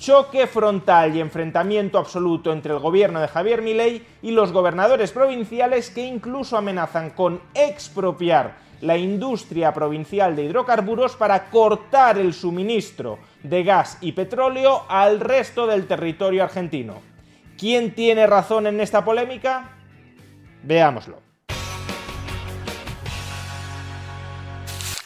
Choque frontal y enfrentamiento absoluto entre el gobierno de Javier Milei y los gobernadores provinciales que incluso amenazan con expropiar la industria provincial de hidrocarburos para cortar el suministro de gas y petróleo al resto del territorio argentino. ¿Quién tiene razón en esta polémica? Veámoslo.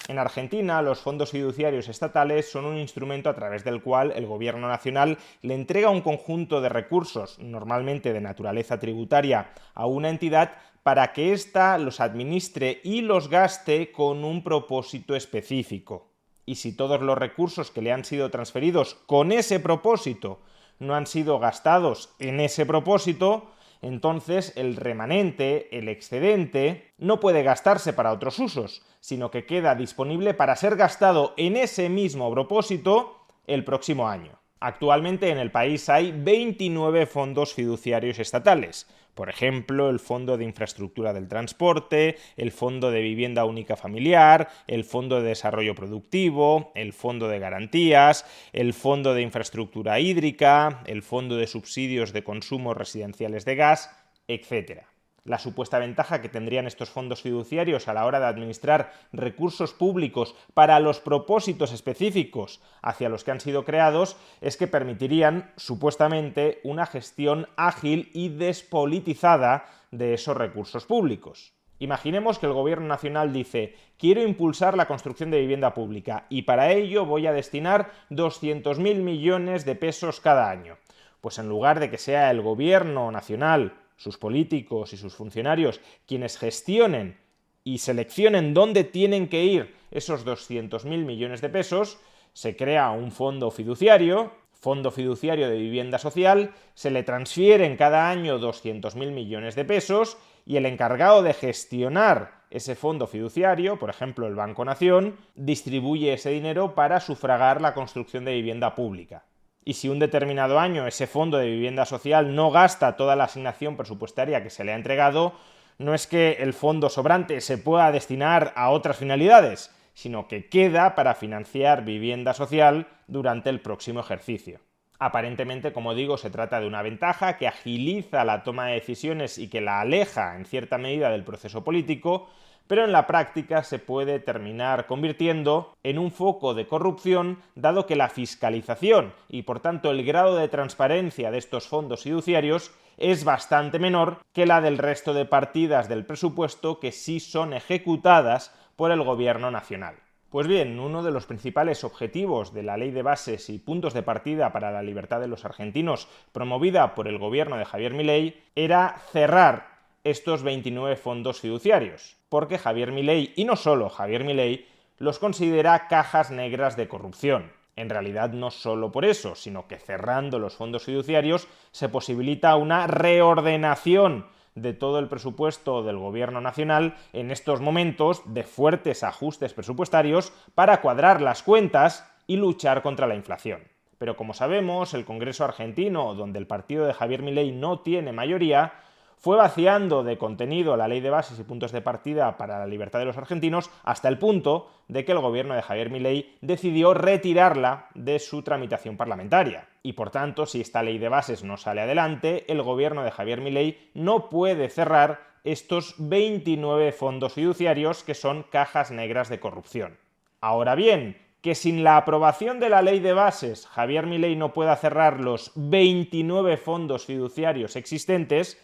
En Argentina, los fondos fiduciarios estatales son un instrumento a través del cual el gobierno nacional le entrega un conjunto de recursos, normalmente de naturaleza tributaria, a una entidad para que ésta los administre y los gaste con un propósito específico. Y si todos los recursos que le han sido transferidos con ese propósito no han sido gastados en ese propósito, entonces el remanente, el excedente, no puede gastarse para otros usos, sino que queda disponible para ser gastado en ese mismo propósito el próximo año. Actualmente en el país hay 29 fondos fiduciarios estatales. Por ejemplo, el Fondo de Infraestructura del Transporte, el Fondo de Vivienda Única Familiar, el Fondo de Desarrollo Productivo, el Fondo de Garantías, el Fondo de Infraestructura Hídrica, el Fondo de Subsidios de Consumo Residenciales de Gas, etc la supuesta ventaja que tendrían estos fondos fiduciarios a la hora de administrar recursos públicos para los propósitos específicos hacia los que han sido creados es que permitirían supuestamente una gestión ágil y despolitizada de esos recursos públicos. Imaginemos que el Gobierno Nacional dice quiero impulsar la construcción de vivienda pública y para ello voy a destinar 200.000 millones de pesos cada año. Pues en lugar de que sea el Gobierno Nacional sus políticos y sus funcionarios quienes gestionen y seleccionen dónde tienen que ir esos 200.000 millones de pesos, se crea un fondo fiduciario, fondo fiduciario de vivienda social, se le transfieren cada año 200.000 millones de pesos y el encargado de gestionar ese fondo fiduciario, por ejemplo el Banco Nación, distribuye ese dinero para sufragar la construcción de vivienda pública y si un determinado año ese fondo de vivienda social no gasta toda la asignación presupuestaria que se le ha entregado, no es que el fondo sobrante se pueda destinar a otras finalidades, sino que queda para financiar vivienda social durante el próximo ejercicio. Aparentemente, como digo, se trata de una ventaja que agiliza la toma de decisiones y que la aleja en cierta medida del proceso político, pero en la práctica se puede terminar convirtiendo en un foco de corrupción dado que la fiscalización y por tanto el grado de transparencia de estos fondos fiduciarios es bastante menor que la del resto de partidas del presupuesto que sí son ejecutadas por el gobierno nacional. Pues bien, uno de los principales objetivos de la Ley de Bases y Puntos de Partida para la Libertad de los Argentinos, promovida por el gobierno de Javier Milei, era cerrar estos 29 fondos fiduciarios, porque Javier Milei, y no solo Javier Milei, los considera cajas negras de corrupción. En realidad no solo por eso, sino que cerrando los fondos fiduciarios se posibilita una reordenación de todo el presupuesto del gobierno nacional en estos momentos de fuertes ajustes presupuestarios para cuadrar las cuentas y luchar contra la inflación. Pero como sabemos, el Congreso argentino, donde el partido de Javier Milei no tiene mayoría, fue vaciando de contenido la ley de bases y puntos de partida para la libertad de los argentinos hasta el punto de que el gobierno de Javier Milei decidió retirarla de su tramitación parlamentaria. Y por tanto, si esta ley de bases no sale adelante, el gobierno de Javier Milei no puede cerrar estos 29 fondos fiduciarios que son cajas negras de corrupción. Ahora bien, que sin la aprobación de la ley de bases Javier Milei no pueda cerrar los 29 fondos fiduciarios existentes,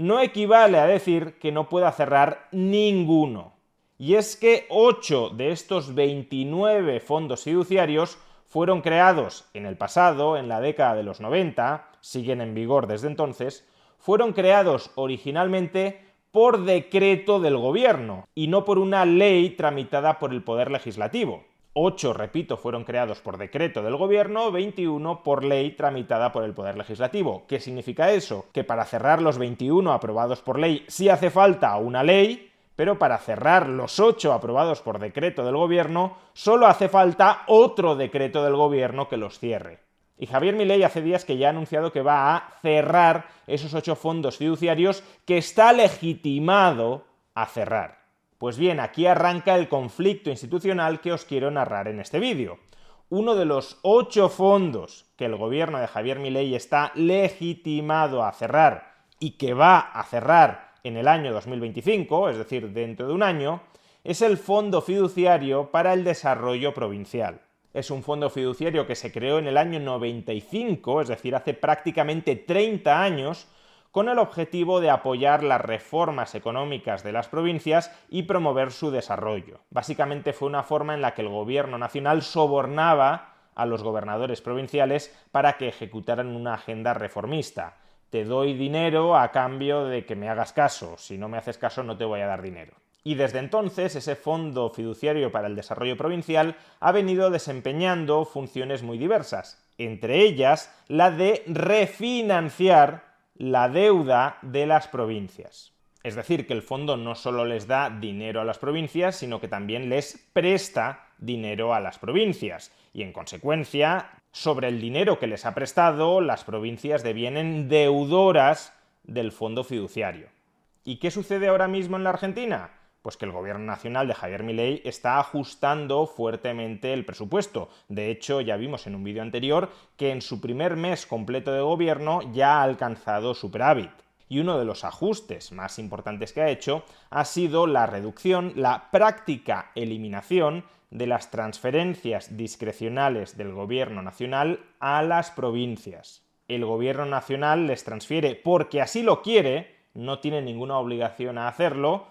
no equivale a decir que no pueda cerrar ninguno. Y es que 8 de estos 29 fondos fiduciarios fueron creados en el pasado, en la década de los 90, siguen en vigor desde entonces, fueron creados originalmente por decreto del gobierno y no por una ley tramitada por el Poder Legislativo. 8, repito, fueron creados por decreto del gobierno, 21 por ley tramitada por el Poder Legislativo. ¿Qué significa eso? Que para cerrar los 21 aprobados por ley sí hace falta una ley, pero para cerrar los 8 aprobados por decreto del gobierno solo hace falta otro decreto del gobierno que los cierre. Y Javier Milei hace días que ya ha anunciado que va a cerrar esos ocho fondos fiduciarios que está legitimado a cerrar. Pues bien, aquí arranca el conflicto institucional que os quiero narrar en este vídeo. Uno de los ocho fondos que el gobierno de Javier Milei está legitimado a cerrar y que va a cerrar en el año 2025, es decir, dentro de un año, es el Fondo Fiduciario para el Desarrollo Provincial. Es un fondo fiduciario que se creó en el año 95, es decir, hace prácticamente 30 años, con el objetivo de apoyar las reformas económicas de las provincias y promover su desarrollo. Básicamente fue una forma en la que el gobierno nacional sobornaba a los gobernadores provinciales para que ejecutaran una agenda reformista. Te doy dinero a cambio de que me hagas caso, si no me haces caso no te voy a dar dinero. Y desde entonces ese Fondo Fiduciario para el Desarrollo Provincial ha venido desempeñando funciones muy diversas, entre ellas la de refinanciar la deuda de las provincias. Es decir, que el fondo no solo les da dinero a las provincias, sino que también les presta dinero a las provincias. Y en consecuencia, sobre el dinero que les ha prestado, las provincias devienen deudoras del fondo fiduciario. ¿Y qué sucede ahora mismo en la Argentina? Pues que el gobierno nacional de Javier Milei está ajustando fuertemente el presupuesto. De hecho, ya vimos en un vídeo anterior que en su primer mes completo de gobierno ya ha alcanzado superávit. Y uno de los ajustes más importantes que ha hecho ha sido la reducción, la práctica eliminación de las transferencias discrecionales del gobierno nacional a las provincias. El gobierno nacional les transfiere porque así lo quiere, no tiene ninguna obligación a hacerlo,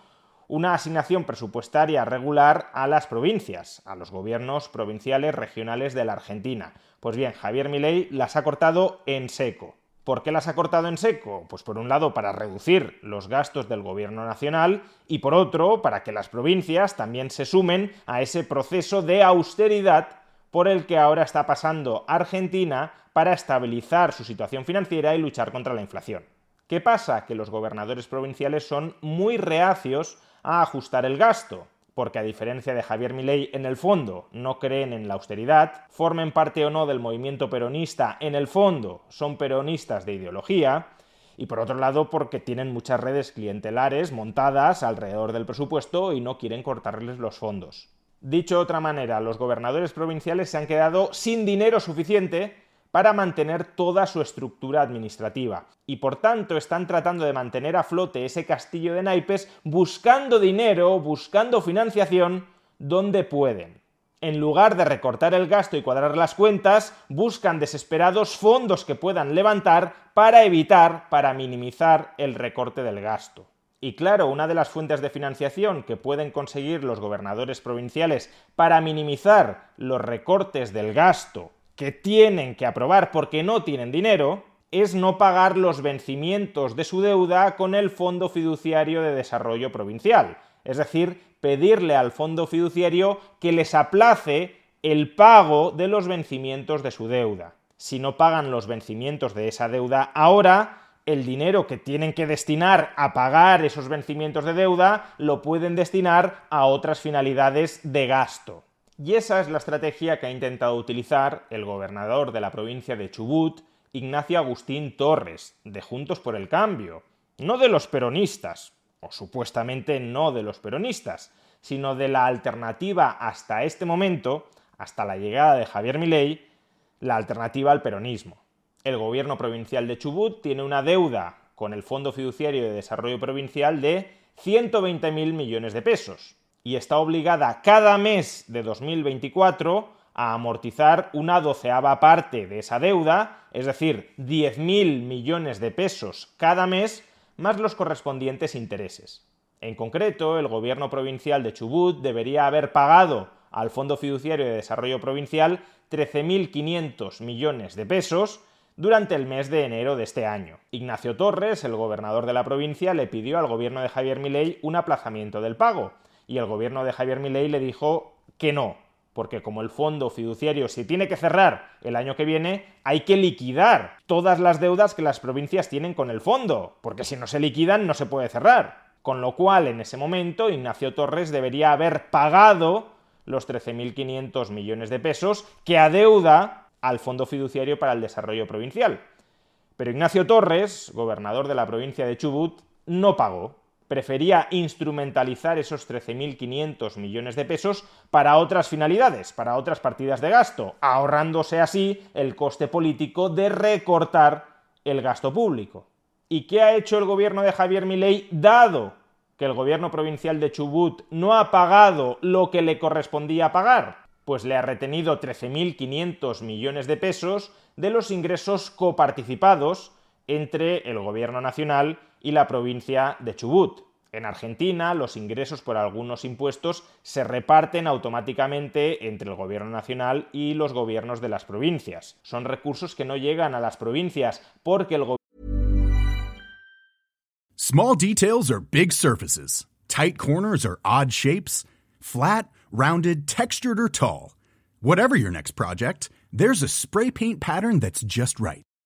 una asignación presupuestaria regular a las provincias, a los gobiernos provinciales regionales de la Argentina. Pues bien, Javier Milei las ha cortado en seco. ¿Por qué las ha cortado en seco? Pues por un lado para reducir los gastos del gobierno nacional y por otro para que las provincias también se sumen a ese proceso de austeridad por el que ahora está pasando Argentina para estabilizar su situación financiera y luchar contra la inflación. ¿Qué pasa? Que los gobernadores provinciales son muy reacios a ajustar el gasto, porque a diferencia de Javier Milei en el fondo no creen en la austeridad, formen parte o no del movimiento peronista en el fondo son peronistas de ideología, y por otro lado porque tienen muchas redes clientelares montadas alrededor del presupuesto y no quieren cortarles los fondos. Dicho de otra manera, los gobernadores provinciales se han quedado sin dinero suficiente para mantener toda su estructura administrativa. Y por tanto están tratando de mantener a flote ese castillo de naipes buscando dinero, buscando financiación donde pueden. En lugar de recortar el gasto y cuadrar las cuentas, buscan desesperados fondos que puedan levantar para evitar, para minimizar el recorte del gasto. Y claro, una de las fuentes de financiación que pueden conseguir los gobernadores provinciales para minimizar los recortes del gasto que tienen que aprobar porque no tienen dinero es no pagar los vencimientos de su deuda con el Fondo Fiduciario de Desarrollo Provincial. Es decir, pedirle al Fondo Fiduciario que les aplace el pago de los vencimientos de su deuda. Si no pagan los vencimientos de esa deuda ahora, el dinero que tienen que destinar a pagar esos vencimientos de deuda lo pueden destinar a otras finalidades de gasto. Y esa es la estrategia que ha intentado utilizar el gobernador de la provincia de Chubut, Ignacio Agustín Torres, de Juntos por el Cambio, no de los peronistas, o supuestamente no de los peronistas, sino de la alternativa hasta este momento, hasta la llegada de Javier Milei, la alternativa al peronismo. El gobierno provincial de Chubut tiene una deuda con el Fondo Fiduciario de Desarrollo Provincial de 120.000 millones de pesos y está obligada cada mes de 2024 a amortizar una doceava parte de esa deuda, es decir, 10.000 millones de pesos cada mes, más los correspondientes intereses. En concreto, el gobierno provincial de Chubut debería haber pagado al Fondo Fiduciario de Desarrollo Provincial 13.500 millones de pesos durante el mes de enero de este año. Ignacio Torres, el gobernador de la provincia, le pidió al gobierno de Javier Milei un aplazamiento del pago, y el gobierno de Javier Milei le dijo que no, porque como el fondo fiduciario se tiene que cerrar el año que viene, hay que liquidar todas las deudas que las provincias tienen con el fondo, porque si no se liquidan no se puede cerrar. Con lo cual, en ese momento, Ignacio Torres debería haber pagado los 13.500 millones de pesos que adeuda al Fondo Fiduciario para el Desarrollo Provincial. Pero Ignacio Torres, gobernador de la provincia de Chubut, no pagó. Prefería instrumentalizar esos 13.500 millones de pesos para otras finalidades, para otras partidas de gasto, ahorrándose así el coste político de recortar el gasto público. ¿Y qué ha hecho el gobierno de Javier Milei dado que el gobierno provincial de Chubut no ha pagado lo que le correspondía pagar? Pues le ha retenido 13.500 millones de pesos de los ingresos coparticipados entre el gobierno nacional y la provincia de Chubut. En Argentina, los ingresos por algunos impuestos se reparten automáticamente entre el gobierno nacional y los gobiernos de las provincias. Son recursos que no llegan a las provincias porque el Small details are big surfaces. Tight corners are odd shapes. Flat, rounded, textured or tall. Whatever your next project, there's a spray paint pattern that's just right.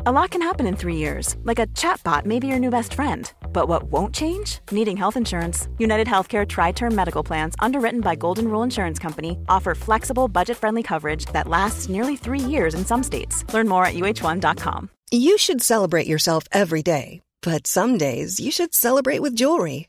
A lot can happen in three years, like a chatbot may be your new best friend. But what won't change? Needing health insurance. United Healthcare Tri Term Medical Plans, underwritten by Golden Rule Insurance Company, offer flexible, budget friendly coverage that lasts nearly three years in some states. Learn more at uh1.com. You should celebrate yourself every day, but some days you should celebrate with jewelry.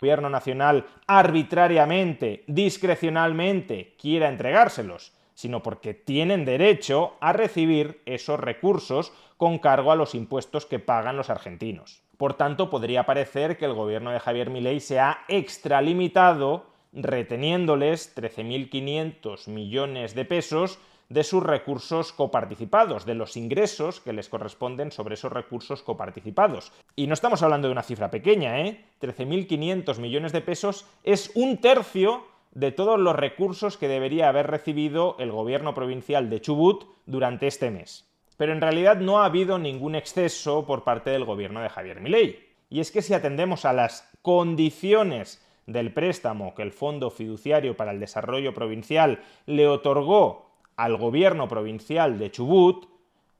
Gobierno nacional arbitrariamente, discrecionalmente quiera entregárselos, sino porque tienen derecho a recibir esos recursos con cargo a los impuestos que pagan los argentinos. Por tanto, podría parecer que el gobierno de Javier Milei se ha extralimitado reteniéndoles 13.500 millones de pesos de sus recursos coparticipados, de los ingresos que les corresponden sobre esos recursos coparticipados. Y no estamos hablando de una cifra pequeña, ¿eh? 13.500 millones de pesos es un tercio de todos los recursos que debería haber recibido el gobierno provincial de Chubut durante este mes pero en realidad no ha habido ningún exceso por parte del gobierno de Javier Milei. Y es que si atendemos a las condiciones del préstamo que el Fondo Fiduciario para el Desarrollo Provincial le otorgó al gobierno provincial de Chubut,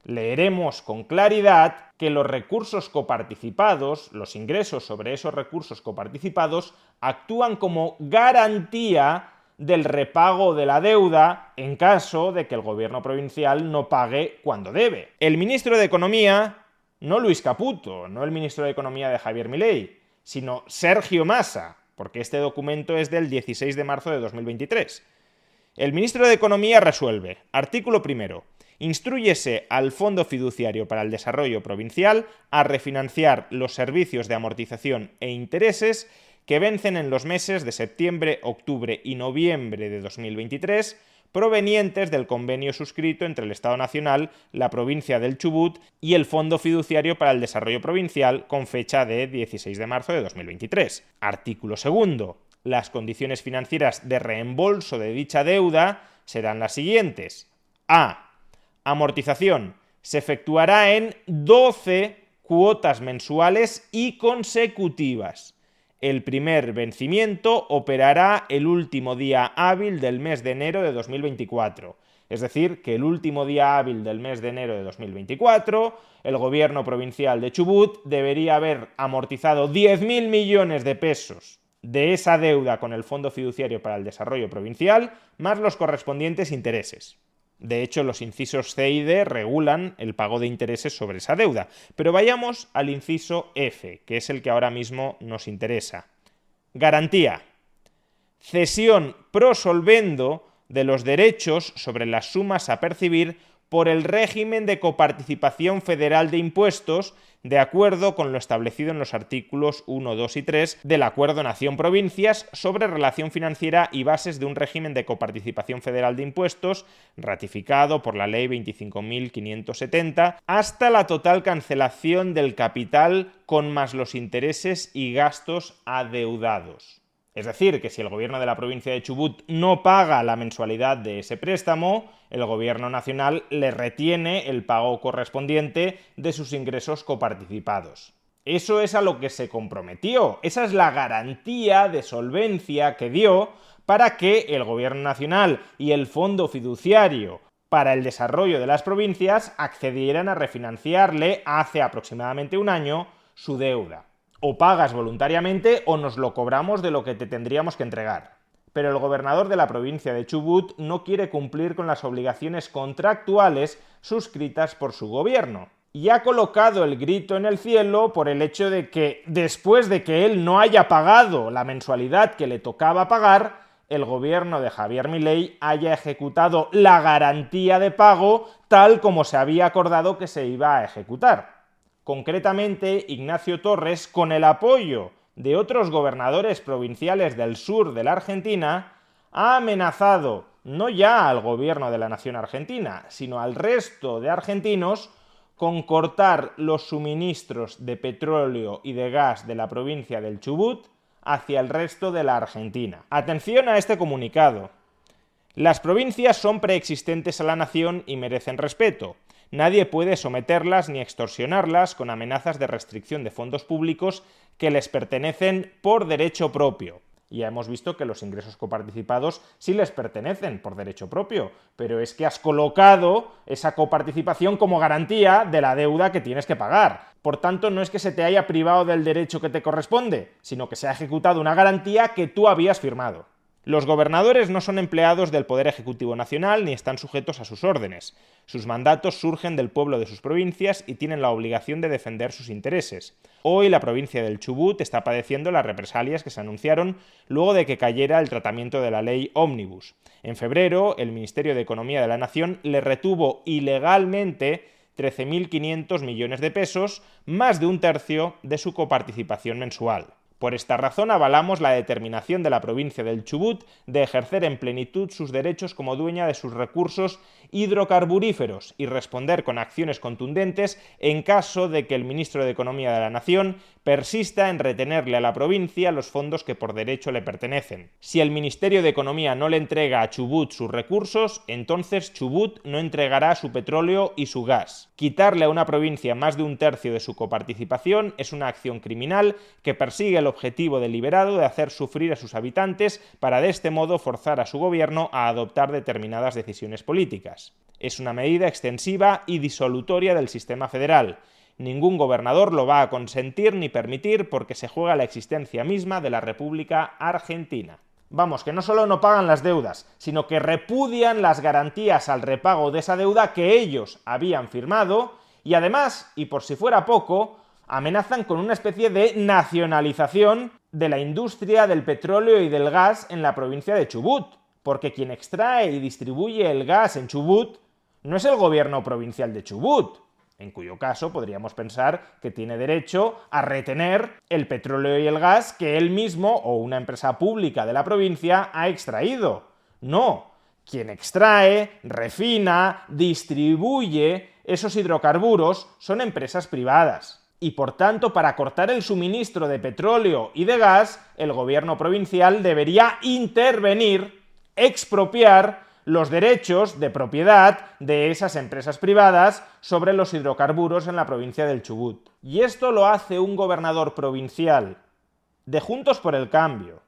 leeremos con claridad que los recursos coparticipados, los ingresos sobre esos recursos coparticipados, actúan como garantía del repago de la deuda en caso de que el gobierno provincial no pague cuando debe. El ministro de Economía, no Luis Caputo, no el ministro de Economía de Javier Milei, sino Sergio Massa, porque este documento es del 16 de marzo de 2023. El ministro de Economía resuelve, artículo primero, instruyese al Fondo Fiduciario para el Desarrollo Provincial a refinanciar los servicios de amortización e intereses que vencen en los meses de septiembre, octubre y noviembre de 2023, provenientes del convenio suscrito entre el Estado Nacional, la provincia del Chubut y el Fondo Fiduciario para el Desarrollo Provincial con fecha de 16 de marzo de 2023. Artículo segundo. Las condiciones financieras de reembolso de dicha deuda serán las siguientes. A. Amortización. Se efectuará en 12 cuotas mensuales y consecutivas. El primer vencimiento operará el último día hábil del mes de enero de 2024. Es decir, que el último día hábil del mes de enero de 2024, el gobierno provincial de Chubut debería haber amortizado 10.000 millones de pesos de esa deuda con el Fondo Fiduciario para el Desarrollo Provincial, más los correspondientes intereses. De hecho, los incisos C y D regulan el pago de intereses sobre esa deuda. Pero vayamos al inciso F, que es el que ahora mismo nos interesa. Garantía. cesión pro solvendo de los derechos sobre las sumas a percibir por el régimen de coparticipación federal de impuestos, de acuerdo con lo establecido en los artículos 1, 2 y 3 del Acuerdo Nación-Provincias sobre relación financiera y bases de un régimen de coparticipación federal de impuestos, ratificado por la Ley 25.570, hasta la total cancelación del capital con más los intereses y gastos adeudados. Es decir, que si el gobierno de la provincia de Chubut no paga la mensualidad de ese préstamo, el gobierno nacional le retiene el pago correspondiente de sus ingresos coparticipados. Eso es a lo que se comprometió, esa es la garantía de solvencia que dio para que el gobierno nacional y el fondo fiduciario para el desarrollo de las provincias accedieran a refinanciarle hace aproximadamente un año su deuda o pagas voluntariamente o nos lo cobramos de lo que te tendríamos que entregar. Pero el gobernador de la provincia de Chubut no quiere cumplir con las obligaciones contractuales suscritas por su gobierno. Y ha colocado el grito en el cielo por el hecho de que, después de que él no haya pagado la mensualidad que le tocaba pagar, el gobierno de Javier Milei haya ejecutado la garantía de pago tal como se había acordado que se iba a ejecutar. Concretamente, Ignacio Torres, con el apoyo de otros gobernadores provinciales del sur de la Argentina, ha amenazado no ya al gobierno de la nación argentina, sino al resto de argentinos con cortar los suministros de petróleo y de gas de la provincia del Chubut hacia el resto de la Argentina. Atención a este comunicado. Las provincias son preexistentes a la nación y merecen respeto. Nadie puede someterlas ni extorsionarlas con amenazas de restricción de fondos públicos que les pertenecen por derecho propio. Ya hemos visto que los ingresos coparticipados sí les pertenecen por derecho propio, pero es que has colocado esa coparticipación como garantía de la deuda que tienes que pagar. Por tanto, no es que se te haya privado del derecho que te corresponde, sino que se ha ejecutado una garantía que tú habías firmado. Los gobernadores no son empleados del Poder Ejecutivo Nacional ni están sujetos a sus órdenes. Sus mandatos surgen del pueblo de sus provincias y tienen la obligación de defender sus intereses. Hoy la provincia del Chubut está padeciendo las represalias que se anunciaron luego de que cayera el tratamiento de la ley Omnibus. En febrero, el Ministerio de Economía de la Nación le retuvo ilegalmente 13.500 millones de pesos, más de un tercio de su coparticipación mensual. Por esta razón avalamos la determinación de la provincia del Chubut de ejercer en plenitud sus derechos como dueña de sus recursos hidrocarburíferos y responder con acciones contundentes en caso de que el ministro de Economía de la Nación persista en retenerle a la provincia los fondos que por derecho le pertenecen. Si el Ministerio de Economía no le entrega a Chubut sus recursos, entonces Chubut no entregará su petróleo y su gas. Quitarle a una provincia más de un tercio de su coparticipación es una acción criminal que persigue el objetivo deliberado de hacer sufrir a sus habitantes para de este modo forzar a su gobierno a adoptar determinadas decisiones políticas. Es una medida extensiva y disolutoria del sistema federal Ningún gobernador lo va a consentir ni permitir porque se juega la existencia misma de la República Argentina. Vamos, que no solo no pagan las deudas, sino que repudian las garantías al repago de esa deuda que ellos habían firmado y además, y por si fuera poco, amenazan con una especie de nacionalización de la industria del petróleo y del gas en la provincia de Chubut, porque quien extrae y distribuye el gas en Chubut no es el gobierno provincial de Chubut, en cuyo caso podríamos pensar que tiene derecho a retener el petróleo y el gas que él mismo o una empresa pública de la provincia ha extraído. No, quien extrae, refina, distribuye esos hidrocarburos son empresas privadas. Y por tanto, para cortar el suministro de petróleo y de gas, el gobierno provincial debería intervenir, expropiar los derechos de propiedad de esas empresas privadas sobre los hidrocarburos en la provincia del Chubut. Y esto lo hace un gobernador provincial de Juntos por el Cambio,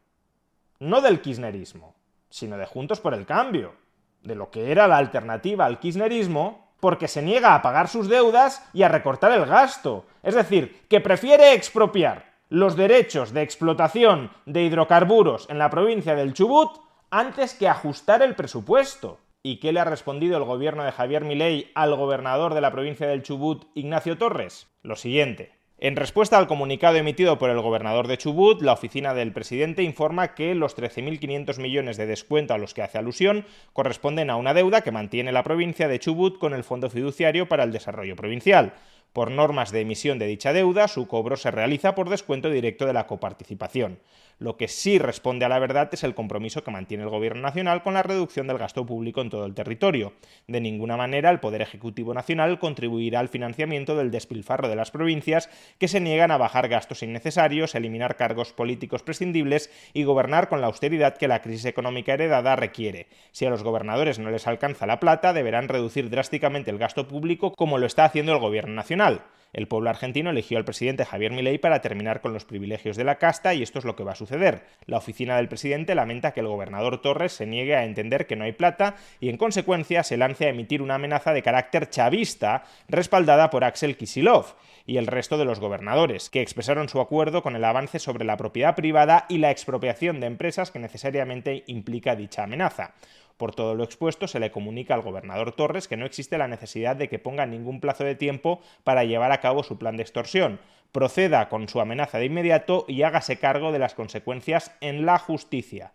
no del kirchnerismo, sino de Juntos por el Cambio, de lo que era la alternativa al kirchnerismo, porque se niega a pagar sus deudas y a recortar el gasto. Es decir, que prefiere expropiar los derechos de explotación de hidrocarburos en la provincia del Chubut antes que ajustar el presupuesto. ¿Y qué le ha respondido el gobierno de Javier Milei al gobernador de la provincia del Chubut, Ignacio Torres? Lo siguiente. En respuesta al comunicado emitido por el gobernador de Chubut, la oficina del presidente informa que los 13.500 millones de descuento a los que hace alusión corresponden a una deuda que mantiene la provincia de Chubut con el Fondo Fiduciario para el Desarrollo Provincial. Por normas de emisión de dicha deuda, su cobro se realiza por descuento directo de la coparticipación. Lo que sí responde a la verdad es el compromiso que mantiene el Gobierno Nacional con la reducción del gasto público en todo el territorio. De ninguna manera el Poder Ejecutivo Nacional contribuirá al financiamiento del despilfarro de las provincias que se niegan a bajar gastos innecesarios, eliminar cargos políticos prescindibles y gobernar con la austeridad que la crisis económica heredada requiere. Si a los gobernadores no les alcanza la plata, deberán reducir drásticamente el gasto público como lo está haciendo el Gobierno Nacional. El pueblo argentino eligió al presidente Javier Milei para terminar con los privilegios de la casta y esto es lo que va a suceder. La oficina del presidente lamenta que el gobernador Torres se niegue a entender que no hay plata y en consecuencia se lance a emitir una amenaza de carácter chavista respaldada por Axel Kisilov y el resto de los gobernadores, que expresaron su acuerdo con el avance sobre la propiedad privada y la expropiación de empresas que necesariamente implica dicha amenaza. Por todo lo expuesto, se le comunica al gobernador Torres que no existe la necesidad de que ponga ningún plazo de tiempo para llevar a cabo su plan de extorsión. Proceda con su amenaza de inmediato y hágase cargo de las consecuencias en la justicia.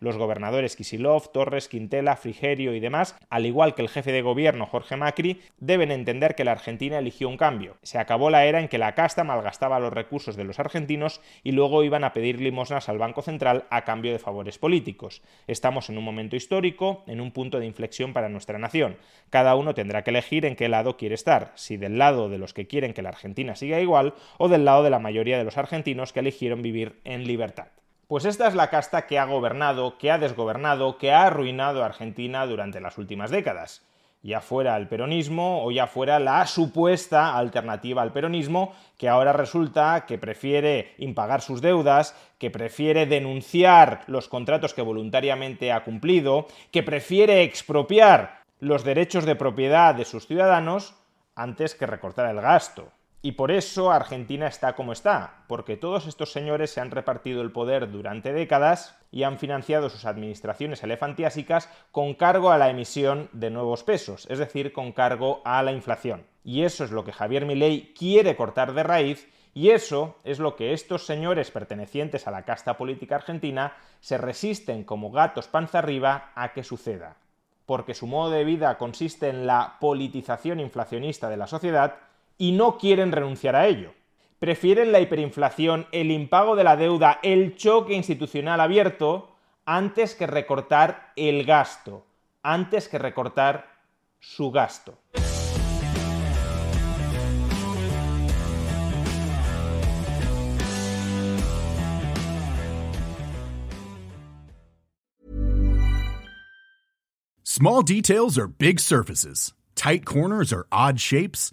Los gobernadores Kisilov, Torres, Quintela, Frigerio y demás, al igual que el jefe de gobierno Jorge Macri, deben entender que la Argentina eligió un cambio. Se acabó la era en que la casta malgastaba los recursos de los argentinos y luego iban a pedir limosnas al Banco Central a cambio de favores políticos. Estamos en un momento histórico, en un punto de inflexión para nuestra nación. Cada uno tendrá que elegir en qué lado quiere estar, si del lado de los que quieren que la Argentina siga igual o del lado de la mayoría de los argentinos que eligieron vivir en libertad. Pues esta es la casta que ha gobernado, que ha desgobernado, que ha arruinado a Argentina durante las últimas décadas. Ya fuera el peronismo o ya fuera la supuesta alternativa al peronismo, que ahora resulta que prefiere impagar sus deudas, que prefiere denunciar los contratos que voluntariamente ha cumplido, que prefiere expropiar los derechos de propiedad de sus ciudadanos antes que recortar el gasto. Y por eso Argentina está como está, porque todos estos señores se han repartido el poder durante décadas y han financiado sus administraciones elefantiásicas con cargo a la emisión de nuevos pesos, es decir, con cargo a la inflación. Y eso es lo que Javier Milei quiere cortar de raíz y eso es lo que estos señores pertenecientes a la casta política argentina se resisten como gatos panza arriba a que suceda. Porque su modo de vida consiste en la politización inflacionista de la sociedad, y no quieren renunciar a ello. Prefieren la hiperinflación, el impago de la deuda, el choque institucional abierto, antes que recortar el gasto, antes que recortar su gasto. Small details are big surfaces. Tight corners are odd shapes.